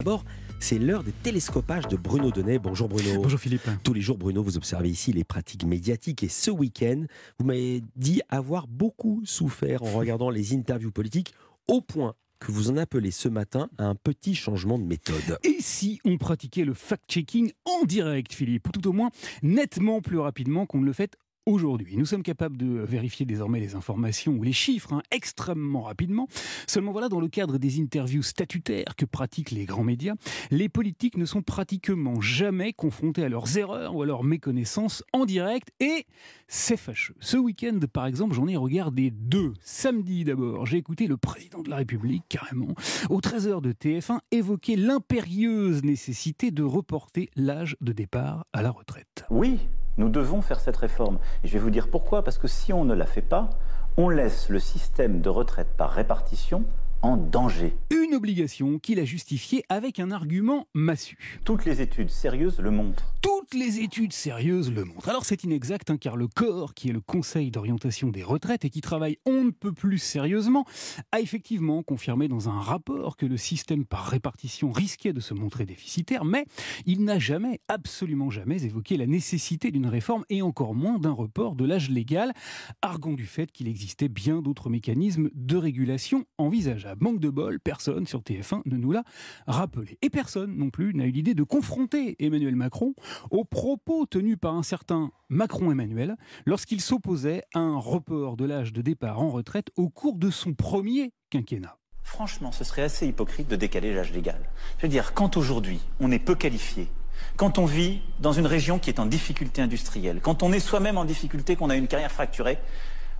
D'abord, c'est l'heure des télescopages de Bruno Donnet. Bonjour Bruno. Bonjour Philippe. Tous les jours, Bruno, vous observez ici les pratiques médiatiques et ce week-end, vous m'avez dit avoir beaucoup souffert en regardant les interviews politiques au point que vous en appelez ce matin à un petit changement de méthode. Et si on pratiquait le fact-checking en direct, Philippe, ou tout au moins nettement plus rapidement qu'on ne le fait aujourd'hui. Nous sommes capables de vérifier désormais les informations ou les chiffres hein, extrêmement rapidement. Seulement voilà, dans le cadre des interviews statutaires que pratiquent les grands médias, les politiques ne sont pratiquement jamais confrontés à leurs erreurs ou à leurs méconnaissances en direct et c'est fâcheux. Ce week-end, par exemple, j'en ai regardé deux. Samedi d'abord, j'ai écouté le président de la République, carrément, au 13h de TF1, évoquer l'impérieuse nécessité de reporter l'âge de départ à la retraite. Oui, nous devons faire cette réforme. Et je vais vous dire pourquoi. Parce que si on ne la fait pas, on laisse le système de retraite par répartition en danger. Une obligation qu'il a justifiée avec un argument massu. Toutes les études sérieuses le montrent. Les études sérieuses le montrent. Alors c'est inexact, hein, car le corps, qui est le Conseil d'orientation des retraites et qui travaille on ne peut plus sérieusement, a effectivement confirmé dans un rapport que le système par répartition risquait de se montrer déficitaire, mais il n'a jamais, absolument jamais, évoqué la nécessité d'une réforme et encore moins d'un report de l'âge légal, arguant du fait qu'il existait bien d'autres mécanismes de régulation envisageables. Manque de bol, personne sur TF1 ne nous l'a rappelé. Et personne non plus n'a eu l'idée de confronter Emmanuel Macron aux propos tenus par un certain Macron-Emmanuel lorsqu'il s'opposait à un report de l'âge de départ en retraite au cours de son premier quinquennat. Franchement, ce serait assez hypocrite de décaler l'âge légal. Je veux dire, quand aujourd'hui on est peu qualifié, quand on vit dans une région qui est en difficulté industrielle, quand on est soi-même en difficulté, qu'on a une carrière fracturée,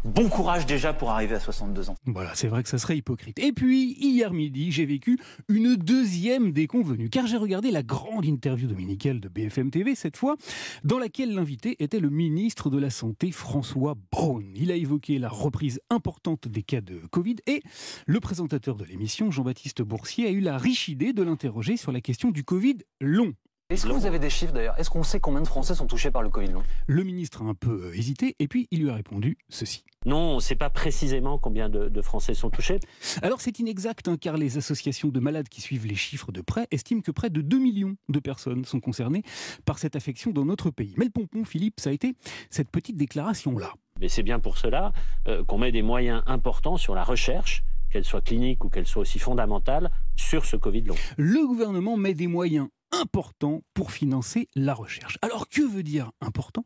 Bon courage déjà pour arriver à 62 ans. Voilà, c'est vrai que ça serait hypocrite. Et puis, hier midi, j'ai vécu une deuxième déconvenue, car j'ai regardé la grande interview dominicale de BFM TV, cette fois, dans laquelle l'invité était le ministre de la Santé, François Braun. Il a évoqué la reprise importante des cas de Covid et le présentateur de l'émission, Jean-Baptiste Boursier, a eu la riche idée de l'interroger sur la question du Covid long. Est-ce que vous avez des chiffres d'ailleurs? Est-ce qu'on sait combien de Français sont touchés par le Covid long Le ministre a un peu euh, hésité et puis il lui a répondu ceci. Non, on ne sait pas précisément combien de, Français sont touchés. Alors c'est inexact hein, car les associations de malades qui suivent les chiffres de près estiment que près de 2 millions de personnes sont concernées par cette affection dans notre pays. Mais le pompon, Philippe, ça a été cette petite déclaration-là. Mais c'est bien pour cela euh, qu'on met des moyens importants sur la recherche qu'elle soit clinique ou qu'elle soit aussi fondamentale, sur ce Covid long. Le gouvernement met des moyens important pour financer la recherche. Alors que veut dire important?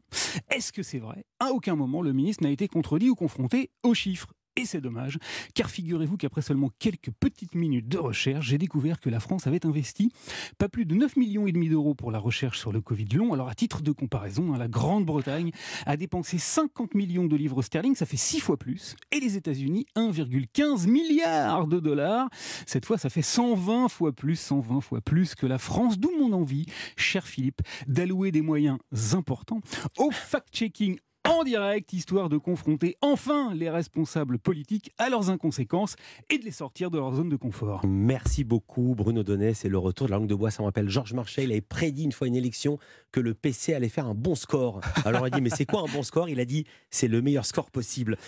Est-ce que c'est vrai? À aucun moment le ministre n'a été contredit ou confronté aux chiffres. Et c'est dommage, car figurez-vous qu'après seulement quelques petites minutes de recherche, j'ai découvert que la France avait investi pas plus de 9 millions d'euros pour la recherche sur le Covid long. Alors à titre de comparaison, hein, la Grande-Bretagne a dépensé 50 millions de livres sterling, ça fait 6 fois plus, et les États-Unis 1,15 milliard de dollars. Cette fois, ça fait 120 fois plus, 120 fois plus que la France, d'où mon envie, cher Philippe, d'allouer des moyens importants au fact-checking en direct, histoire de confronter enfin les responsables politiques à leurs inconséquences et de les sortir de leur zone de confort. Merci beaucoup Bruno Donnet, c'est le retour de la langue de bois, ça me rappelle Georges Marchais, il avait prédit une fois une élection que le PC allait faire un bon score. Alors il a dit mais c'est quoi un bon score? Il a dit c'est le meilleur score possible.